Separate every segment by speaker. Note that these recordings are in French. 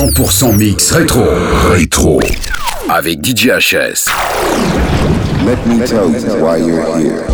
Speaker 1: 100% mix rétro. Rétro. Avec DJ HS.
Speaker 2: Let me tell you why you're here.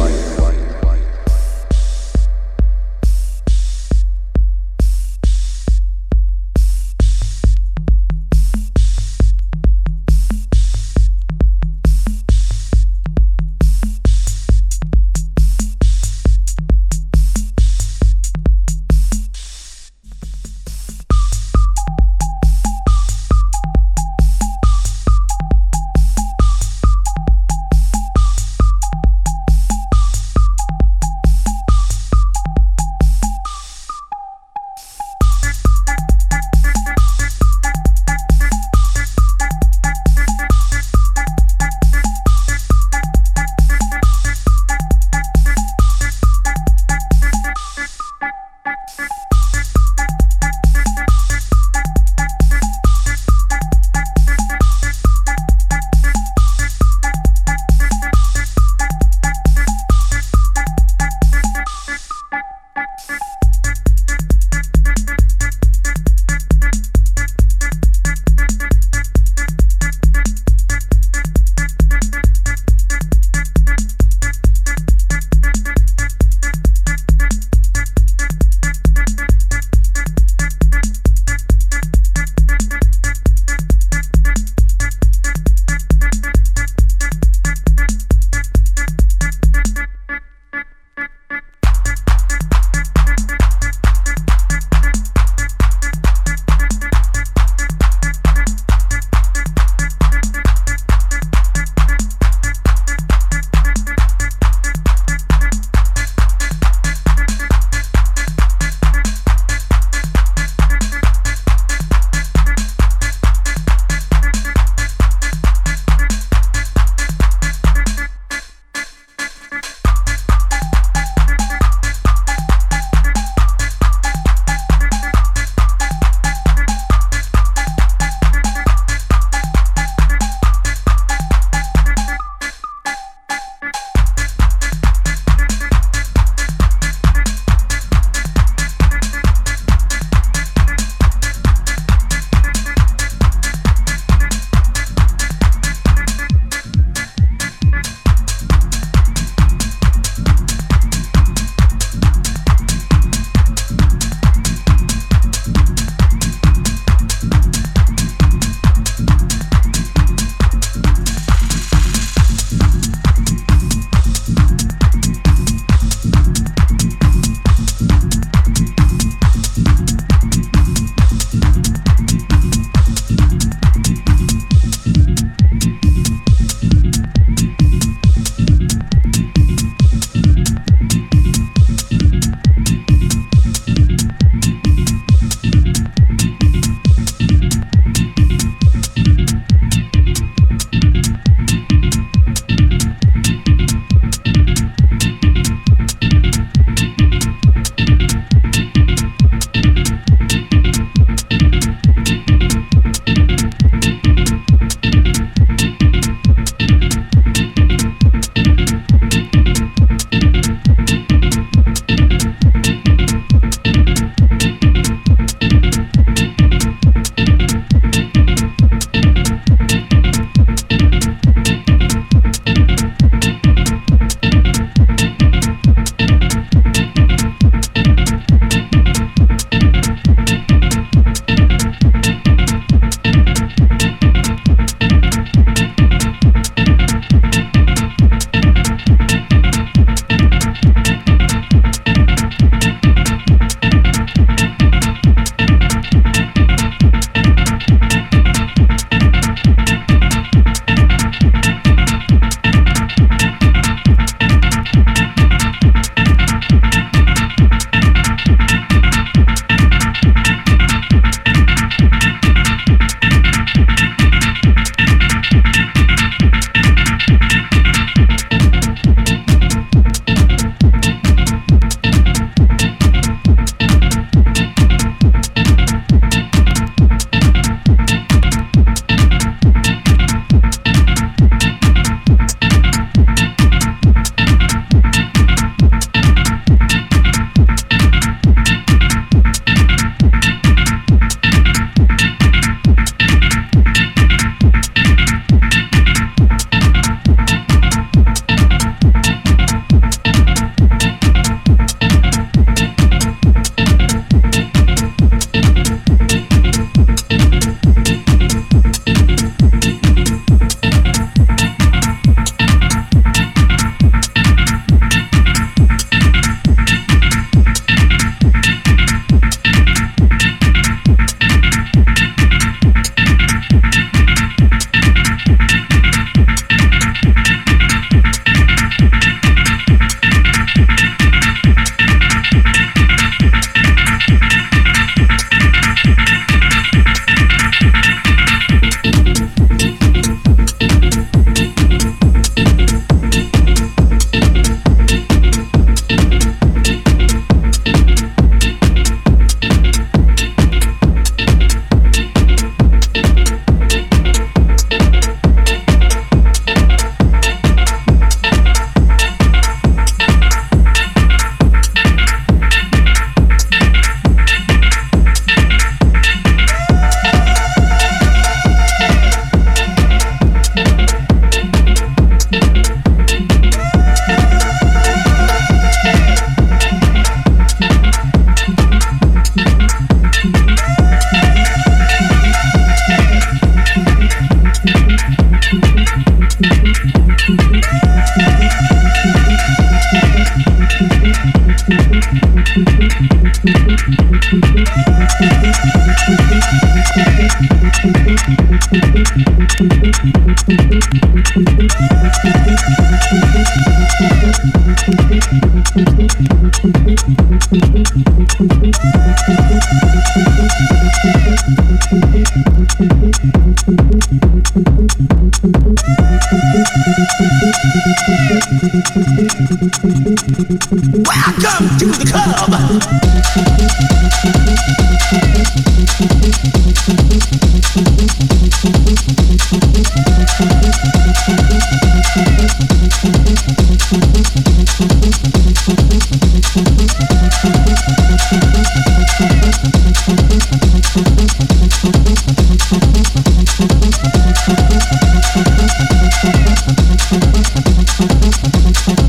Speaker 1: Thank you.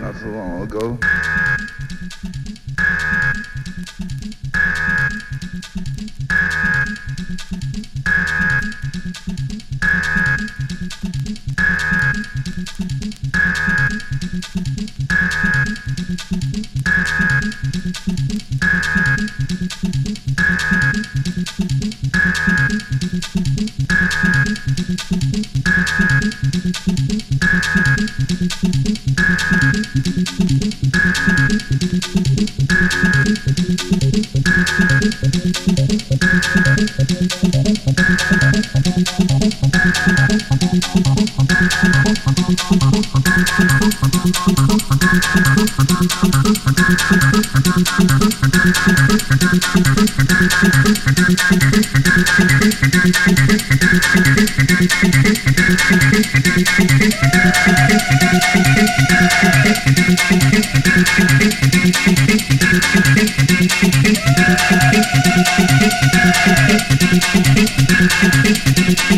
Speaker 1: not so long ago. you.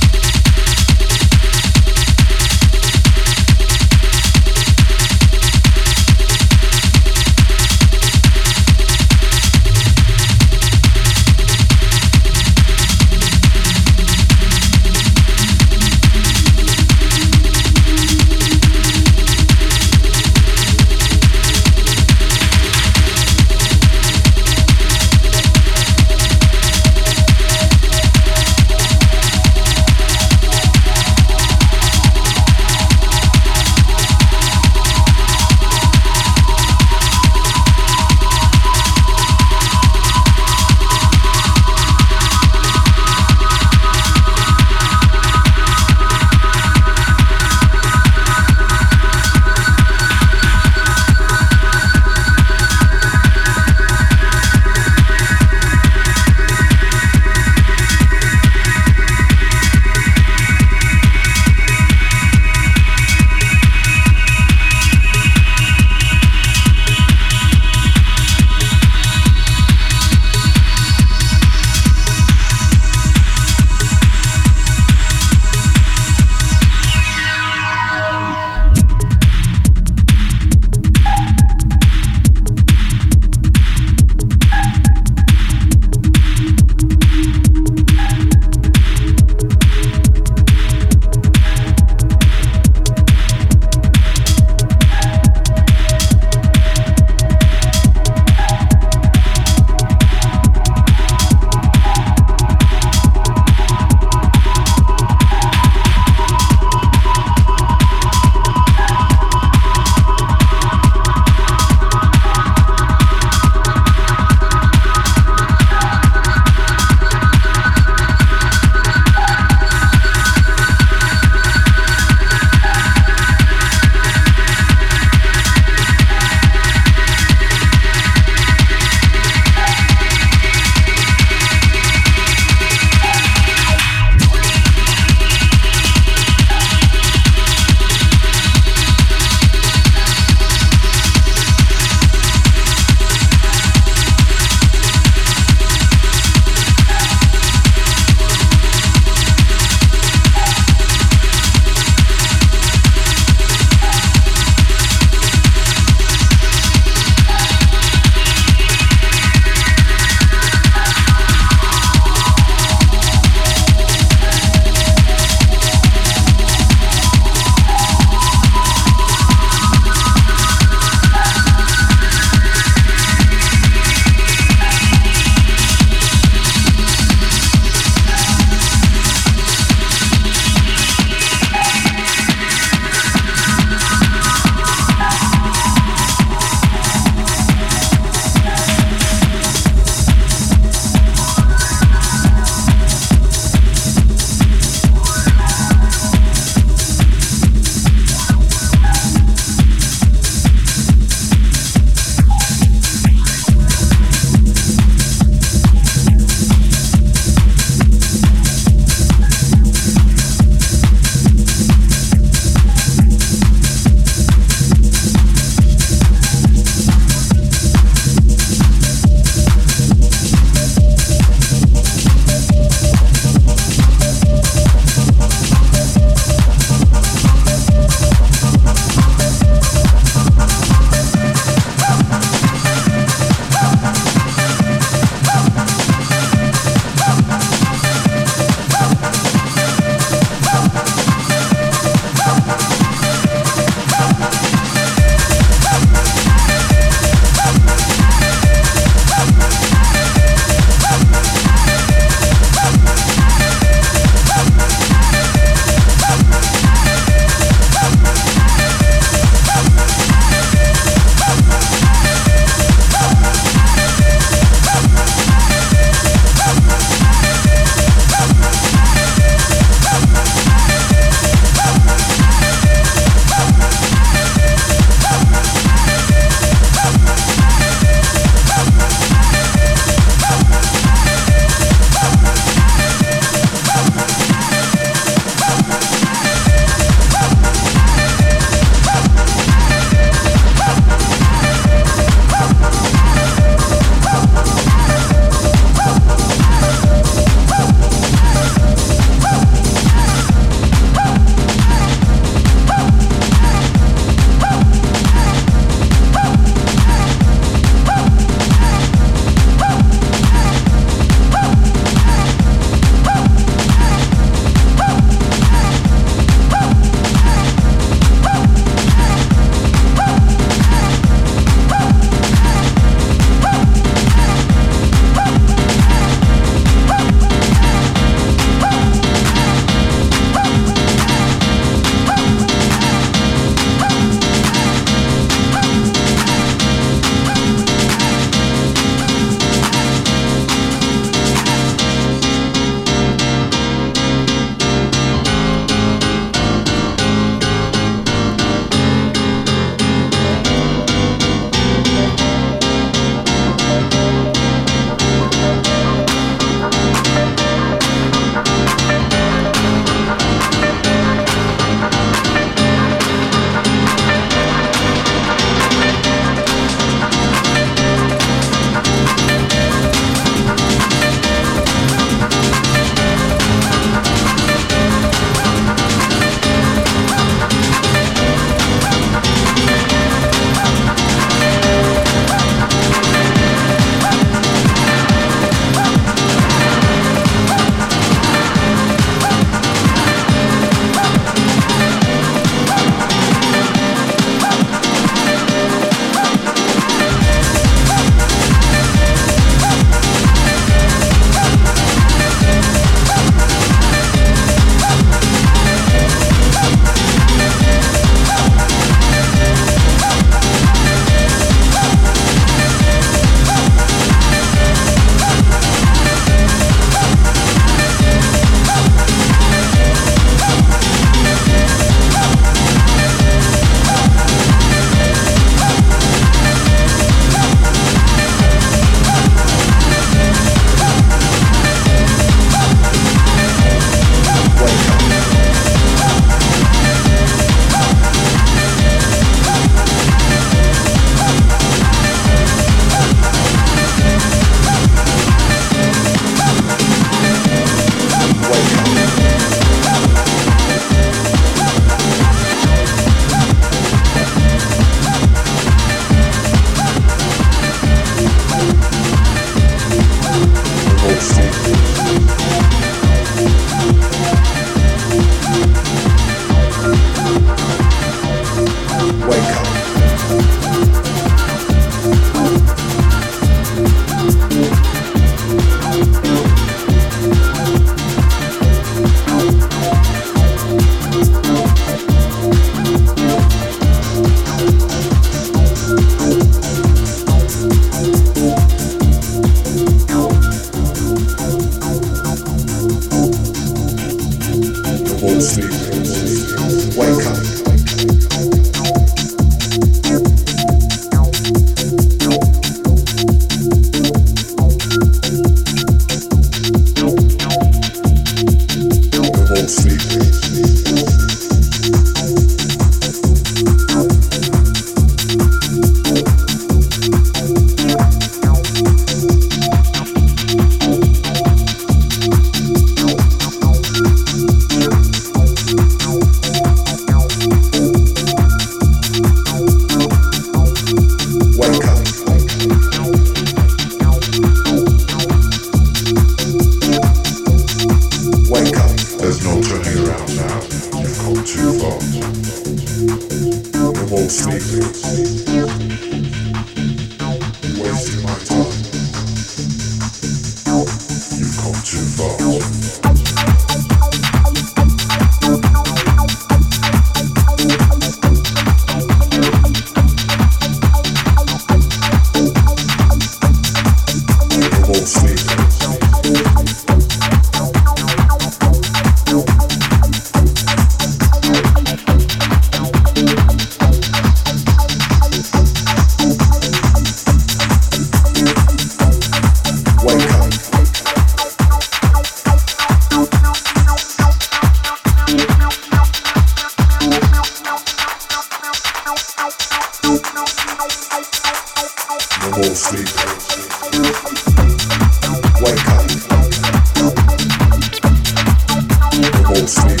Speaker 1: bullshit.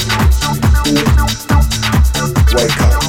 Speaker 1: Wake up.